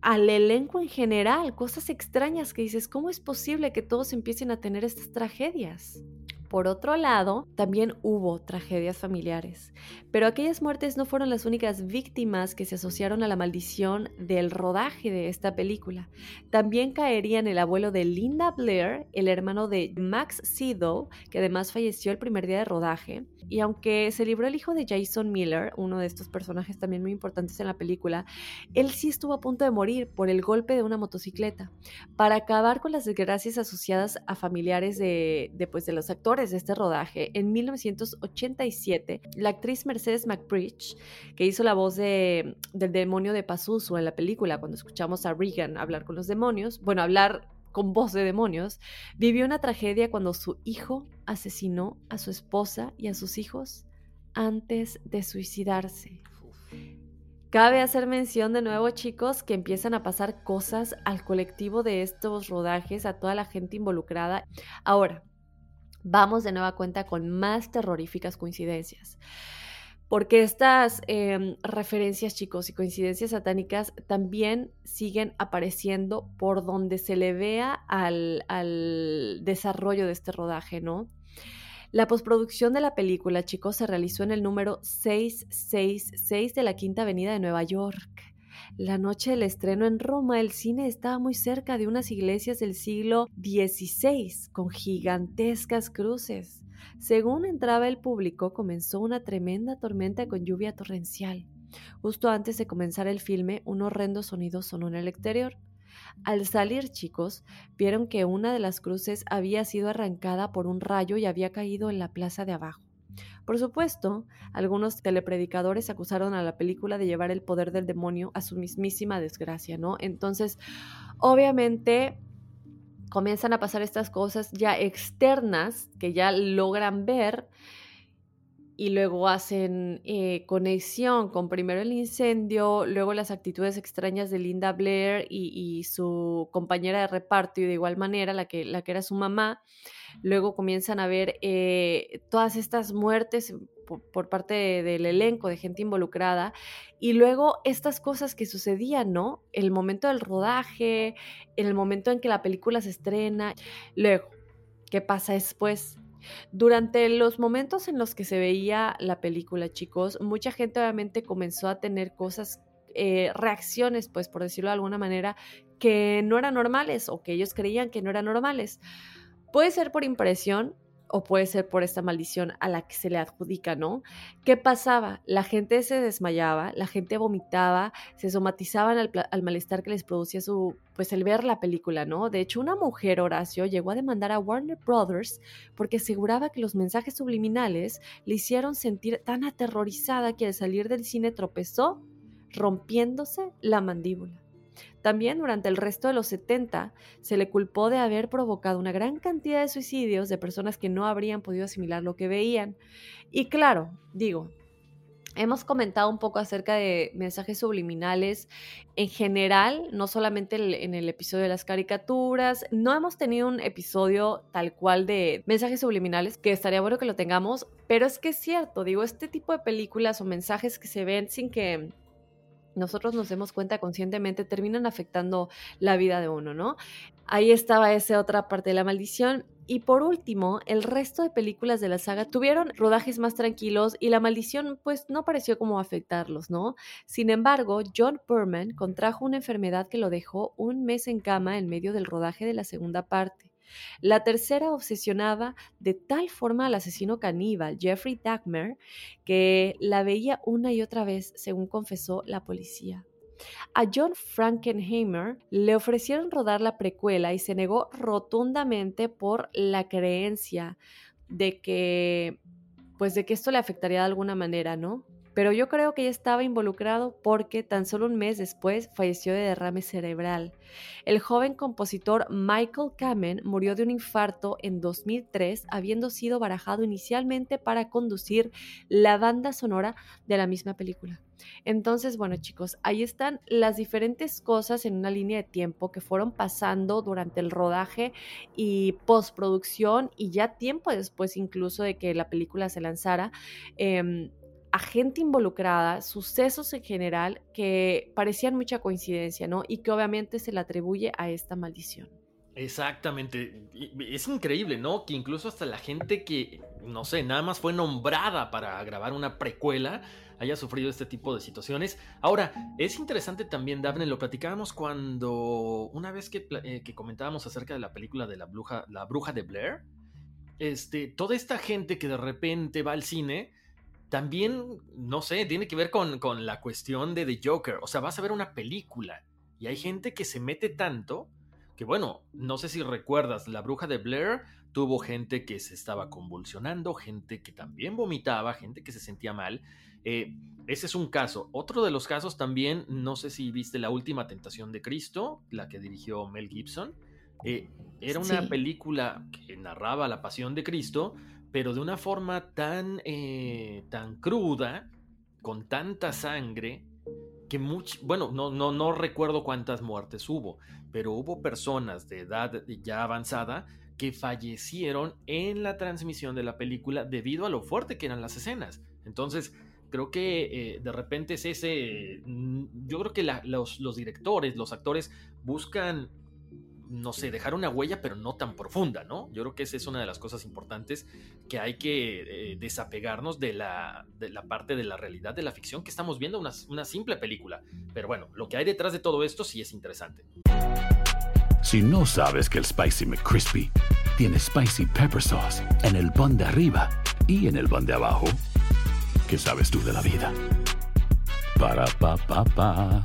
al elenco en general, cosas extrañas que dices, ¿cómo es posible que todos empiecen a tener estas tragedias? Por otro lado, también hubo tragedias familiares, pero aquellas muertes no fueron las únicas víctimas que se asociaron a la maldición del rodaje de esta película. También caerían el abuelo de Linda Blair, el hermano de Max Sido, que además falleció el primer día de rodaje, y aunque se libró el hijo de Jason Miller, uno de estos personajes también muy importantes en la película, él sí estuvo a punto de morir por el golpe de una motocicleta. Para acabar con las desgracias asociadas a familiares de, pues, de los actores, de este rodaje, en 1987, la actriz Mercedes McBridge, que hizo la voz de, del demonio de Pazuzu en la película, cuando escuchamos a Regan hablar con los demonios, bueno, hablar con voz de demonios, vivió una tragedia cuando su hijo asesinó a su esposa y a sus hijos antes de suicidarse. Cabe hacer mención de nuevo, chicos, que empiezan a pasar cosas al colectivo de estos rodajes, a toda la gente involucrada. Ahora, vamos de nueva cuenta con más terroríficas coincidencias. Porque estas eh, referencias, chicos, y coincidencias satánicas también siguen apareciendo por donde se le vea al, al desarrollo de este rodaje, ¿no? La postproducción de la película, chicos, se realizó en el número 666 de la Quinta Avenida de Nueva York. La noche del estreno en Roma, el cine estaba muy cerca de unas iglesias del siglo XVI, con gigantescas cruces. Según entraba el público, comenzó una tremenda tormenta con lluvia torrencial. Justo antes de comenzar el filme, un horrendo sonido sonó en el exterior. Al salir, chicos, vieron que una de las cruces había sido arrancada por un rayo y había caído en la plaza de abajo. Por supuesto, algunos telepredicadores acusaron a la película de llevar el poder del demonio a su mismísima desgracia, ¿no? Entonces, obviamente comienzan a pasar estas cosas ya externas que ya logran ver y luego hacen eh, conexión con primero el incendio, luego las actitudes extrañas de Linda Blair y, su compañera de reparto y de igual manera la que, la que era su mamá. Luego comienzan a ver eh, todas estas muertes por, parte del elenco, de gente involucrada, y luego estas cosas que sucedían, ¿no? El momento del rodaje, el momento en que la película se estrena, luego, ¿qué pasa después? Durante los momentos en los que se veía la película, chicos, mucha gente obviamente comenzó a tener cosas, eh, reacciones, pues por decirlo de alguna manera, que no eran normales o que ellos creían que no eran normales. Puede ser por impresión o puede ser por esta maldición a la que se le adjudica, ¿no? ¿Qué pasaba? La gente se desmayaba, la gente vomitaba, se somatizaban al, al, malestar que les producía su, pues el ver la película, ¿no? De hecho, una mujer, Horacio, llegó a demandar a Warner Brothers porque aseguraba que los mensajes subliminales le hicieron sentir tan aterrorizada que al salir del cine tropezó rompiéndose la mandíbula. También durante el resto de los 70 se le culpó de haber provocado una gran cantidad de suicidios de personas que no habrían podido asimilar lo que veían. Y claro, digo, Hemos comentado un poco acerca de mensajes subliminales en general, no solamente en el episodio de las caricaturas. No hemos tenido un episodio tal cual de mensajes subliminales, que estaría bueno que lo tengamos, pero es que es cierto, digo, este tipo de películas o mensajes que se ven sin que nosotros nos demos cuenta conscientemente, terminan afectando la vida de uno, ¿no? Ahí estaba esa otra parte de la maldición. Y por último, el resto de películas de la saga tuvieron rodajes más tranquilos y la maldición pues no pareció como afectarlos, ¿no? Sin embargo, John Perman contrajo una enfermedad que lo dejó un mes en cama en medio del rodaje de la segunda parte. La tercera obsesionaba de tal forma al asesino caníbal Jeffrey Dahmer que la veía una y otra vez, según confesó la policía. A John Frankenheimer le ofrecieron rodar la precuela y se negó rotundamente por la creencia de que pues de que esto le afectaría de alguna manera, ¿no? Pero yo creo que ya estaba involucrado porque tan solo un mes después falleció de derrame cerebral. El joven compositor Michael Kamen murió de un infarto en 2003, habiendo sido barajado inicialmente para conducir la banda sonora de la misma película. Entonces, bueno chicos, ahí están las diferentes cosas en una línea de tiempo que fueron pasando durante el rodaje y postproducción y ya tiempo después incluso de que la película se lanzara. Eh, a gente involucrada, sucesos en general que parecían mucha coincidencia, ¿no? Y que obviamente se le atribuye a esta maldición. Exactamente. Es increíble, ¿no? Que incluso hasta la gente que, no sé, nada más fue nombrada para grabar una precuela haya sufrido este tipo de situaciones. Ahora, es interesante también, Daphne, lo platicábamos cuando, una vez que, eh, que comentábamos acerca de la película de la bruja, la bruja de Blair, este, toda esta gente que de repente va al cine, también, no sé, tiene que ver con, con la cuestión de The Joker. O sea, vas a ver una película y hay gente que se mete tanto que bueno, no sé si recuerdas, la bruja de Blair tuvo gente que se estaba convulsionando, gente que también vomitaba, gente que se sentía mal. Eh, ese es un caso. Otro de los casos también, no sé si viste La Última Tentación de Cristo, la que dirigió Mel Gibson. Eh, era una película que narraba la pasión de Cristo, pero de una forma tan, eh, tan cruda, con tanta sangre, que mucho, bueno, no, no, no recuerdo cuántas muertes hubo, pero hubo personas de edad ya avanzada que fallecieron en la transmisión de la película debido a lo fuerte que eran las escenas. Entonces, creo que eh, de repente es ese, mm, yo creo que los, los, directores, los actores buscan, no sé, dejar una huella, pero no tan profunda, ¿no? Yo creo que esa es una de las cosas importantes que hay que eh, desapegarnos de la, de la parte de la realidad de la ficción que estamos viendo, una, una simple película. Pero bueno, lo que hay detrás de todo esto sí es interesante. Si no sabes que el Spicy McCrispy tiene Spicy Pepper Sauce en el pan de arriba y en el pan de abajo, ¿Qué sabes tú de la vida? Para pa pa pa.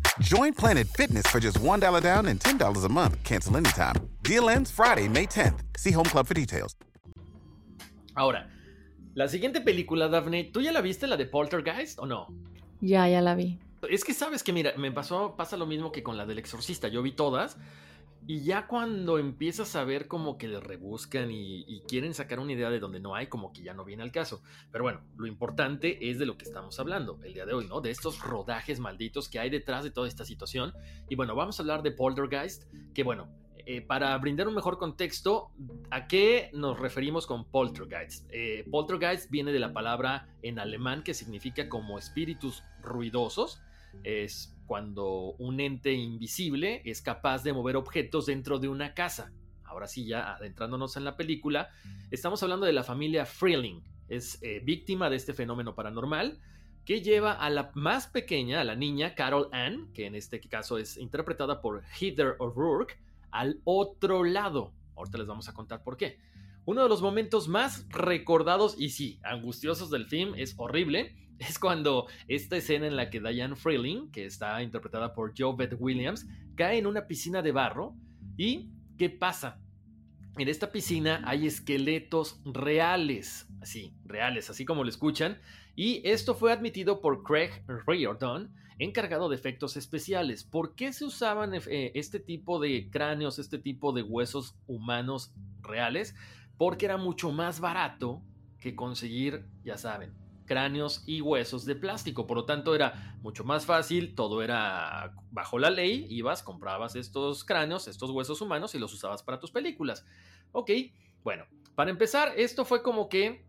Join Planet Fitness for just $1 down and $10 a month. Cancel anytime. Deal ends Friday, May 10th. See Home Club for details. Ahora, la siguiente película, Daphne, ¿tú ya la viste, la de Poltergeist o no? Ya, ya la vi. Es que sabes que, mira, me pasó, pasa lo mismo que con la del exorcista. Yo vi todas y ya cuando empiezas a ver como que le rebuscan y, quieren sacar una idea de donde no hay, como que ya no viene al caso. Pero bueno, lo importante es de lo que estamos hablando el día de hoy, ¿no? De estos rodajes malditos que hay detrás de toda esta situación. Y bueno, vamos a hablar de Poltergeist, que bueno, eh, para brindar un mejor contexto, ¿a qué nos referimos con Poltergeist? Eh, poltergeist viene de la palabra en alemán que significa como espíritus ruidosos. Es cuando un ente invisible es capaz de mover objetos dentro de una casa. Ahora sí, ya adentrándonos en la película, estamos hablando de la familia Freeling. Es eh, víctima de este fenómeno paranormal que lleva a la más pequeña, a la niña Carol Ann, que en este caso es interpretada por Heather O'Rourke, al otro lado. Ahorita les vamos a contar por qué. Uno de los momentos más recordados y sí, angustiosos del film es horrible es cuando esta escena en la que Diane Freeling, que está interpretada por Joe Beth Williams, cae en una piscina de barro. ¿Y qué pasa? En esta piscina hay esqueletos reales, así, reales, así como lo escuchan, y esto fue admitido por Craig Riordan, encargado de efectos especiales. ¿Por qué se usaban eh, este tipo de cráneos, este tipo de huesos humanos reales? Porque era mucho más barato que conseguir, ya saben, cráneos y huesos de plástico. Por lo tanto, era mucho más fácil, todo era bajo la ley, ibas, comprabas estos cráneos, estos huesos humanos y los usabas para tus películas. Ok, bueno, para empezar, esto fue como que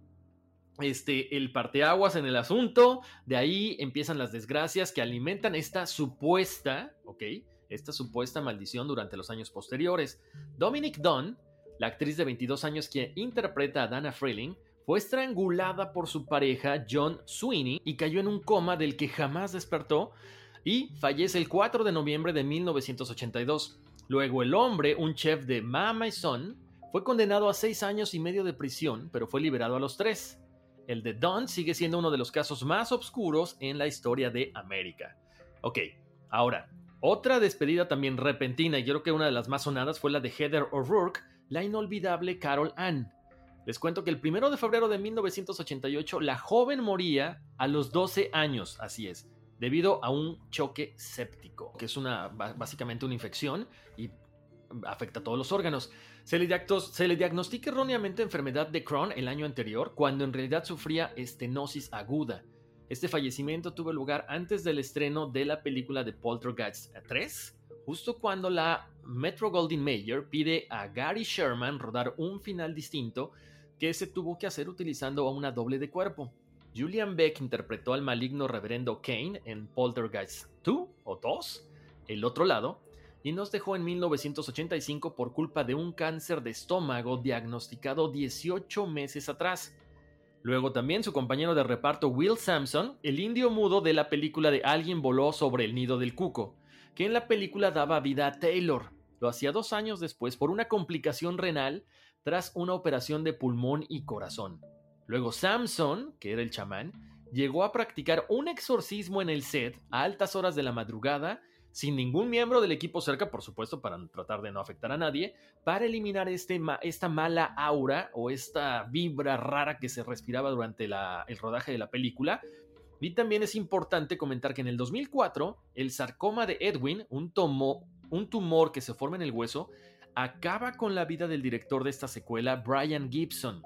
este, el parteaguas en el asunto, de ahí empiezan las desgracias que alimentan esta supuesta, ok, esta supuesta maldición durante los años posteriores. Dominic Dunn, la actriz de 22 años que interpreta a Dana Freeling, fue estrangulada por su pareja John Sweeney y cayó en un coma del que jamás despertó y fallece el 4 de noviembre de 1982. Luego el hombre, un chef de Mama y Son, fue condenado a seis años y medio de prisión, pero fue liberado a los tres. El de Don sigue siendo uno de los casos más oscuros en la historia de América. Ok, ahora, otra despedida también repentina, y creo que una de las más sonadas fue la de Heather O'Rourke, la inolvidable Carol Ann. Les cuento que el primero de febrero de 1988 la joven moría a los 12 años, así es, debido a un choque séptico, que es una básicamente una infección y afecta a todos los órganos. Se le, diagnostica erróneamente enfermedad de Crohn el año anterior, cuando en realidad sufría estenosis aguda. Este fallecimiento tuvo lugar antes del estreno de la película de Poltergeist 3, justo cuando la Metro Goldwyn Mayer pide a Gary Sherman rodar un final distinto que se tuvo que hacer utilizando a una doble de cuerpo. Julian Beck interpretó al maligno reverendo Kane en Poltergeist 2 o 2, el otro lado, y nos dejó en 1985 por culpa de un cáncer de estómago diagnosticado 18 meses atrás. Luego también su compañero de reparto Will Sampson, el indio mudo de la película de Alguien voló sobre el nido del cuco, que en la película daba vida a Taylor. Lo hacía dos años después por una complicación renal tras una operación de pulmón y corazón. Luego Samson, que era el chamán, llegó a practicar un exorcismo en el set a altas horas de la madrugada sin ningún miembro del equipo cerca, por supuesto, para tratar de no afectar a nadie, para eliminar este, esta mala aura o esta vibra rara que se respiraba durante el rodaje de la película. Y también es importante comentar que en el 2004, el sarcoma de Edwin, un, un tumor que se forma en el hueso, acaba con la vida del director de esta secuela, Brian Gibson.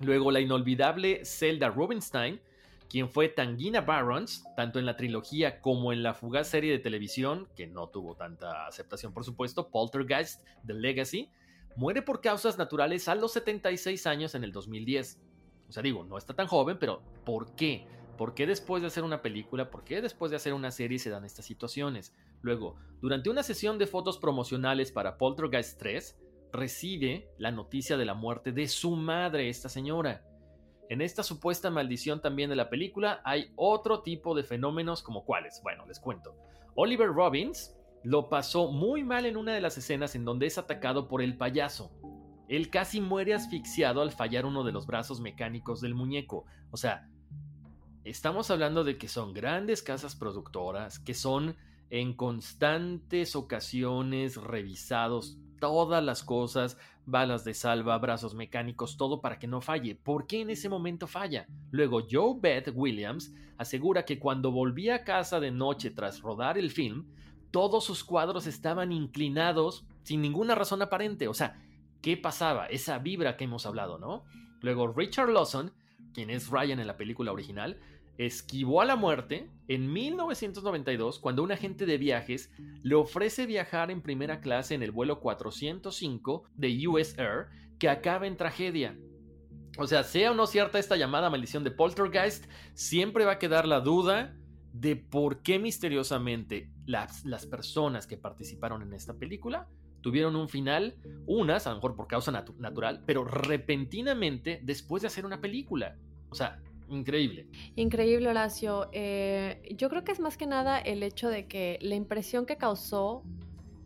Luego, la inolvidable Zelda Rubinstein quien fue Tangina Barons, tanto en la trilogía como en la fugaz serie de televisión, que no tuvo tanta aceptación por supuesto, Poltergeist The Legacy, muere por causas naturales a los 76 años en el 2010. O sea, digo, no está tan joven, pero ¿por qué? ¿Por qué después de hacer una película, por qué después de hacer una serie se dan estas situaciones? Luego, durante una sesión de fotos promocionales para Poltergeist 3, recibe la noticia de la muerte de su madre, esta señora. En esta supuesta maldición también de la película hay otro tipo de fenómenos como cuáles. Bueno, les cuento. Oliver Robbins lo pasó muy mal en una de las escenas en donde es atacado por el payaso. Él casi muere asfixiado al fallar uno de los brazos mecánicos del muñeco. O sea, estamos hablando de que son grandes casas productoras, que son en constantes ocasiones revisados todas las cosas, balas de salva, brazos mecánicos, todo para que no falle. ¿Por qué en ese momento falla? Luego Joe Beth Williams asegura que cuando volvía a casa de noche tras rodar el film, todos sus cuadros estaban inclinados sin ninguna razón aparente. O sea, ¿qué pasaba? Esa vibra que hemos hablado, ¿no? Luego Richard Lawson, quien es Ryan en la película original, esquivó a la muerte en 1992 cuando un agente de viajes le ofrece viajar en primera clase en el vuelo 405 de US Air que acaba en tragedia. O sea, sea o no cierta esta llamada maldición de Poltergeist, siempre va a quedar la duda de por qué misteriosamente las, las personas que participaron en esta película tuvieron un final, unas a lo mejor por causa natural, pero repentinamente después de hacer una película. O sea, Increíble. Increíble, Horacio. Eh, yo creo que es más que nada el hecho de que la impresión que causó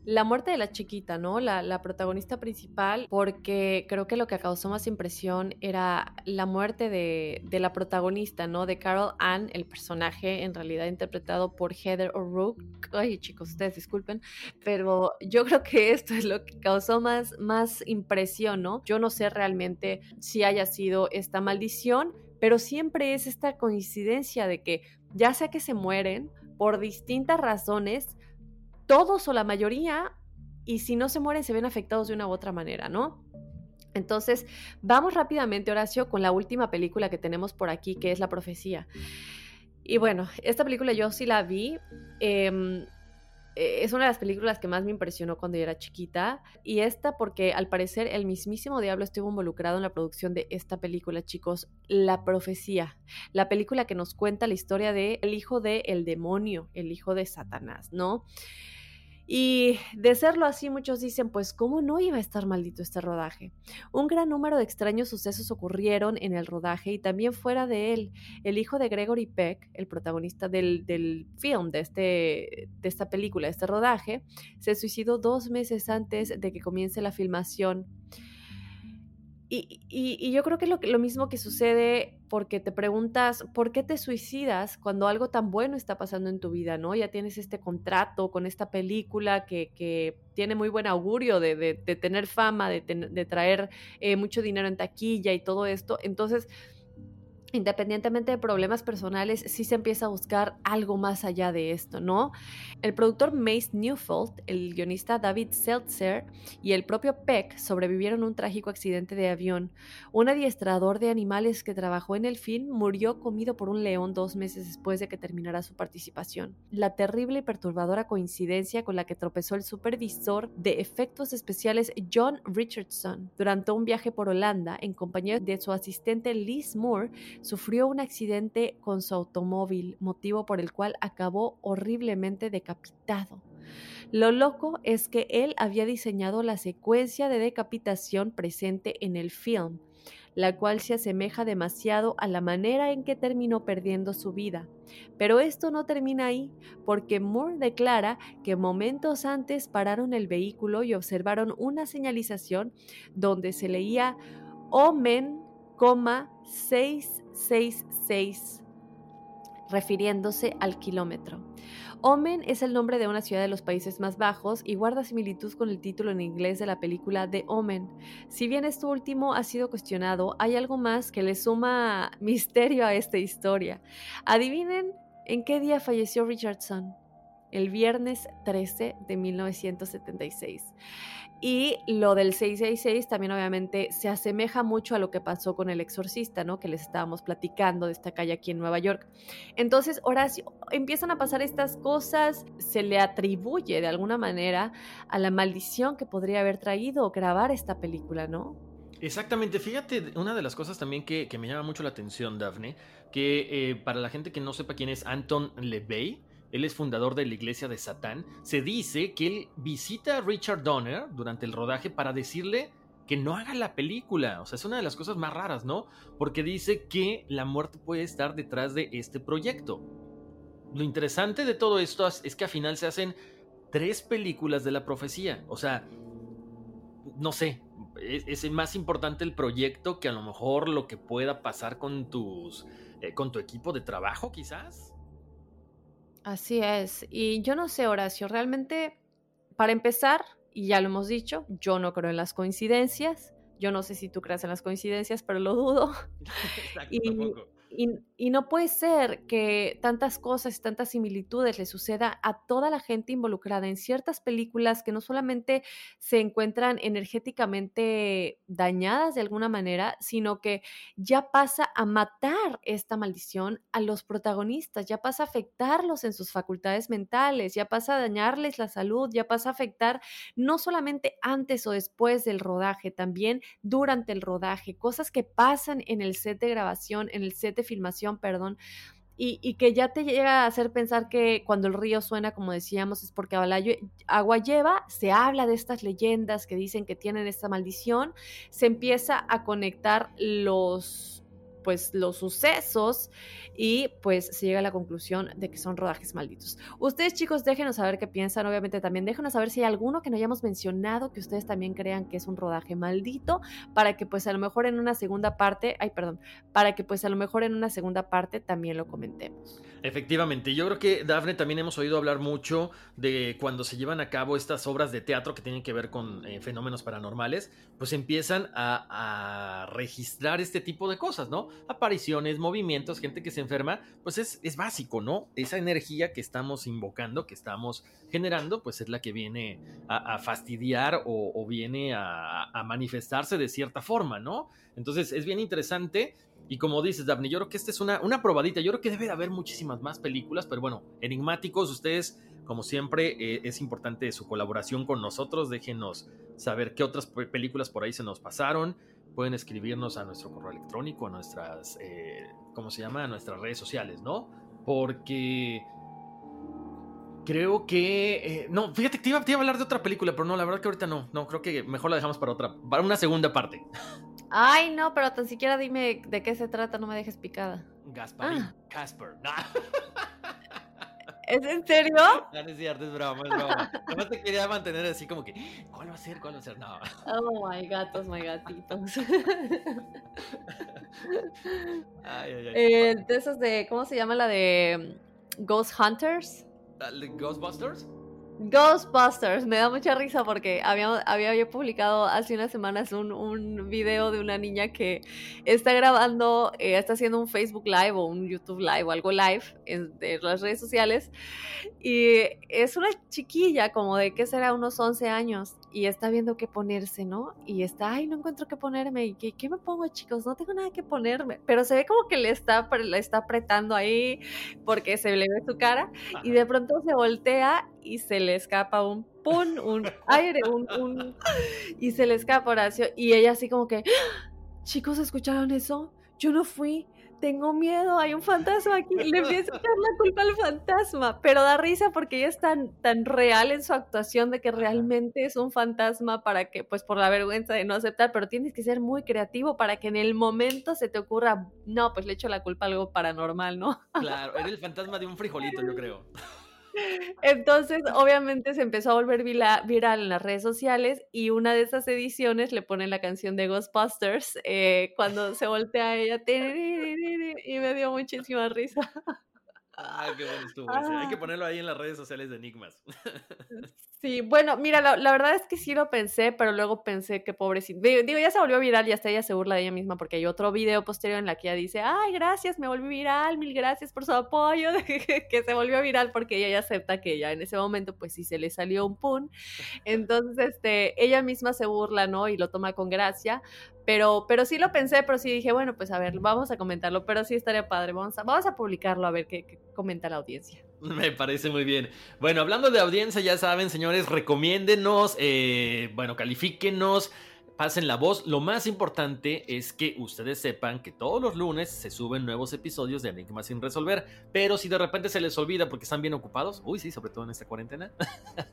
la muerte de la chiquita, ¿no? La, la, protagonista principal, porque creo que lo que causó más impresión era la muerte de, de, la protagonista, ¿no? De Carol Ann, el personaje en realidad interpretado por Heather O'Rourke. Ay, chicos, ustedes disculpen, pero yo creo que esto es lo que causó más, más impresión, ¿no? Yo no sé realmente si haya sido esta maldición, pero siempre es esta coincidencia de que ya sea que se mueren por distintas razones, todos o la mayoría, y si no se mueren, se ven afectados de una u otra manera, ¿no? Entonces, vamos rápidamente, Horacio, con la última película que tenemos por aquí, que es La Profecía. Y bueno, esta película yo sí la vi. Eh, es una de las películas que más me impresionó cuando yo era chiquita. Y esta porque al parecer el mismísimo diablo estuvo involucrado en la producción de esta película, chicos. La profecía. La película que nos cuenta la historia de el hijo del el demonio, el hijo de Satanás, ¿no? Y de serlo así, muchos dicen, pues, ¿cómo no iba a estar maldito este rodaje? Un gran número de extraños sucesos ocurrieron en el rodaje y también fuera de él. El hijo de Gregory Peck, el protagonista del, film, de, este, de esta película, de este rodaje, se suicidó dos meses antes de que comience la filmación. Y, y, y, yo creo que es lo, lo, mismo que sucede porque te preguntas, ¿por qué te suicidas cuando algo tan bueno está pasando en tu vida? ¿no? Ya tienes este contrato con esta película que, que tiene muy buen augurio de, de, de tener fama, de, de traer eh, mucho dinero en taquilla y todo esto. Entonces, independientemente de problemas personales, sí se empieza a buscar algo más allá de esto, ¿no? El productor Mace Newfold, el guionista David Seltzer y el propio Peck sobrevivieron a un trágico accidente de avión. Un adiestrador de animales que trabajó en el film murió comido por un león dos meses después de que terminara su participación. La terrible y perturbadora coincidencia con la que tropezó el supervisor de efectos especiales John Richardson durante un viaje por Holanda en compañía de su asistente Liz Moore sufrió un accidente con su automóvil, motivo por el cual acabó horriblemente decapitado. Lo loco es que él había diseñado la secuencia de decapitación presente en el film, la cual se asemeja demasiado a la manera en que terminó perdiendo su vida. Pero esto no termina ahí, porque Moore declara que momentos antes pararon el vehículo y observaron una señalización donde se leía Omen, 666, refiriéndose al kilómetro. Omen es el nombre de una ciudad de los Países más Bajos y guarda similitud con el título en inglés de la película The Omen. Si bien esto último ha sido cuestionado, hay algo más que le suma [LAUGHS] misterio a esta historia. Adivinen en qué día falleció Richardson. El viernes 13 de 1976. Y lo del 666 también obviamente se asemeja mucho a lo que pasó con el exorcista, ¿no? Que les estábamos platicando de esta calle aquí en Nueva York. Entonces, Horacio, empiezan a pasar estas cosas, se le atribuye de alguna manera a la maldición que podría haber traído grabar esta película, ¿no? Exactamente, fíjate, una de las cosas también que, me llama mucho la atención, Daphne, que eh, para la gente que no sepa quién es Anton LeVey, él es fundador de la iglesia de Satán, se dice que él visita a Richard Donner durante el rodaje para decirle que no haga la película. O sea, es una de las cosas más raras, ¿no? Porque dice que la muerte puede estar detrás de este proyecto. Lo interesante de todo esto es que al final se hacen tres películas de la profecía. O sea, no sé, es, más importante el proyecto que a lo mejor lo que pueda pasar con tus... Eh, con tu equipo de trabajo, quizás. Así es. Y yo no sé, Horacio, realmente, para empezar, y ya lo hemos dicho, yo no creo en las coincidencias. Yo no sé si tú crees en las coincidencias, pero lo dudo. [LAUGHS] Exacto, y, tampoco. Y, no puede ser que tantas cosas, tantas similitudes le suceda a toda la gente involucrada en ciertas películas que no solamente se encuentran energéticamente dañadas de alguna manera, sino que ya pasa a matar esta maldición a los protagonistas, ya pasa a afectarlos en sus facultades mentales, ya pasa a dañarles la salud, ya pasa a afectar no solamente antes o después del rodaje, también durante el rodaje, cosas que pasan en el set de grabación, en el set filmación, perdón, y, y, que ya te llega a hacer pensar que cuando el río suena, como decíamos, es porque agua lleva, se habla de estas leyendas que dicen que tienen esta maldición, se empieza a conectar los pues los sucesos y pues se llega a la conclusión de que son rodajes malditos. Ustedes chicos déjenos saber qué piensan, obviamente también déjenos saber si hay alguno que no hayamos mencionado que ustedes también crean que es un rodaje maldito para que pues a lo mejor en una segunda parte, ay perdón, para que pues a lo mejor en una segunda parte también lo comentemos. Efectivamente, yo creo que Dafne también hemos oído hablar mucho de cuando se llevan a cabo estas obras de teatro que tienen que ver con eh, fenómenos paranormales, pues empiezan a, registrar este tipo de cosas, ¿no? Apariciones, movimientos, gente que se enferma, pues es, es básico, ¿no? Esa energía que estamos invocando, que estamos generando, pues es la que viene a, fastidiar o, viene a, manifestarse de cierta forma, ¿no? Entonces es bien interesante y como dices, Daphne, yo creo que esta es una, una probadita. Yo creo que debe de haber muchísimas más películas, pero bueno, enigmáticos, ustedes, como siempre, eh, es importante su colaboración con nosotros. Déjenos saber qué otras películas por ahí se nos pasaron. Pueden escribirnos a nuestro correo electrónico, a nuestras, eh, ¿cómo se llama? A nuestras redes sociales, ¿no? Porque creo que... Eh, no, fíjate, te iba, te iba, a hablar de otra película, pero no, la verdad que ahorita no. No, creo que mejor la dejamos para otra, para una segunda parte. [LAUGHS] Ay, no, pero tan siquiera dime de qué se trata, no me dejes picada. Gasparín, ah. Casper. [LAUGHS] ¿Es en serio? No, es cierto, es broma, es broma. Nomás te quería mantener así como que, ¿cuál va a ser? ¿Cuál va a ser? No. Oh my gatos, my gatitos. ay, ay, ay. Eh, de esos de, ¿cómo se llama la de Ghost Hunters? ¿Ghostbusters? Ghostbusters, me da mucha risa porque había, había publicado hace unas semanas un, un, video de una niña que está grabando, eh, está haciendo un Facebook Live o un YouTube Live o algo live en, las redes sociales. Y es una chiquilla como de, ¿qué será? Unos 11 años y está viendo qué ponerse, ¿no? Y está, ay, no encuentro qué ponerme. ¿Y qué, qué me pongo, chicos? No tengo nada que ponerme. Pero se ve como que le está, le está apretando ahí porque se le ve su cara. Y de pronto se voltea y se le escapa un pum, un aire, un, un, y se le escapa Horacio. Y ella así como que, ¡Ah! chicos, ¿escucharon eso? Yo no fui tengo miedo, hay un fantasma aquí. Le [LAUGHS] empieza a echar la culpa al fantasma, pero da risa porque ella es tan, tan real en su actuación de que realmente es un fantasma para que, pues por la vergüenza de no aceptar, pero tienes que ser muy creativo para que en el momento se te ocurra, no, pues le echo la culpa a algo paranormal, ¿no? Claro, era el fantasma de un frijolito, yo creo. Entonces, obviamente se empezó a volver viral en las redes sociales y una de esas ediciones le ponen la canción de Ghostbusters eh, cuando se voltea a ella [LAUGHS] y me dio muchísima risa. Ah, qué bueno estuvo Hay que ah. ponerlo ahí en las redes sociales de Enigmas. [LAUGHS] Sí, bueno, mira, la, verdad es que sí lo pensé, pero luego pensé que pobrecito. Digo, ya se volvió viral y hasta ella se burla de ella misma porque hay otro video posterior en la que ella dice, ay, gracias, me volví viral, mil gracias por su apoyo, [LAUGHS] que se volvió viral porque ella ya acepta que ya en ese momento pues sí se le salió un pun. Entonces, este, ella misma se burla, ¿no? Y lo toma con gracia, pero, pero sí lo pensé, pero sí dije, bueno, pues a ver, vamos a comentarlo, pero sí estaría padre, vamos a, vamos a publicarlo a ver qué, comenta la audiencia. Me parece muy bien. Bueno, hablando de audiencia, ya saben, señores, recomiéndenos, eh, bueno, califíquenos, pasen la voz. Lo más importante es que ustedes sepan que todos los lunes se suben nuevos episodios de Enigma sin resolver. Pero si de repente se les olvida porque están bien ocupados, uy, sí, sobre todo en esta cuarentena,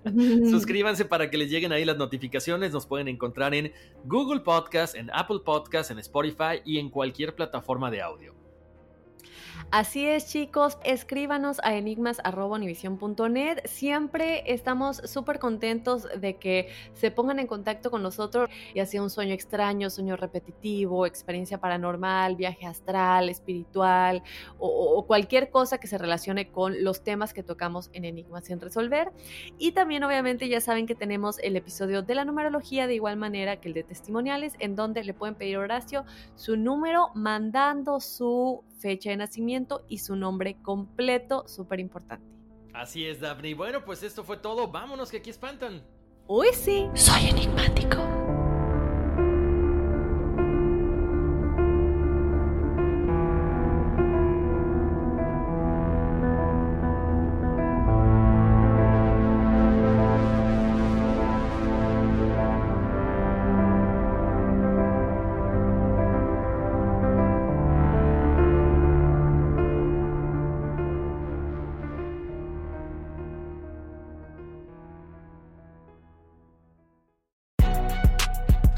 [LAUGHS] suscríbanse para que les lleguen ahí las notificaciones. Nos pueden encontrar en Google Podcast, en Apple Podcast, en Spotify y en cualquier plataforma de audio. Así es, chicos, escríbanos a enigmas.univision.net. Siempre estamos súper contentos de que se pongan en contacto con nosotros, y sea un sueño extraño, sueño repetitivo, experiencia paranormal, viaje astral, espiritual o, cualquier cosa que se relacione con los temas que tocamos en Enigmas sin resolver. Y también, obviamente, ya saben que tenemos el episodio de la numerología de igual manera que el de testimoniales, en donde le pueden pedir a Horacio su número mandando su fecha de nacimiento y su nombre completo, súper importante. Así es, Daphne. Bueno, pues esto fue todo. Vámonos, que aquí espantan. Uy, sí. Soy enigmático.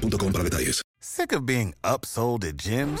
para detalles. Sick of being upsold at gyms?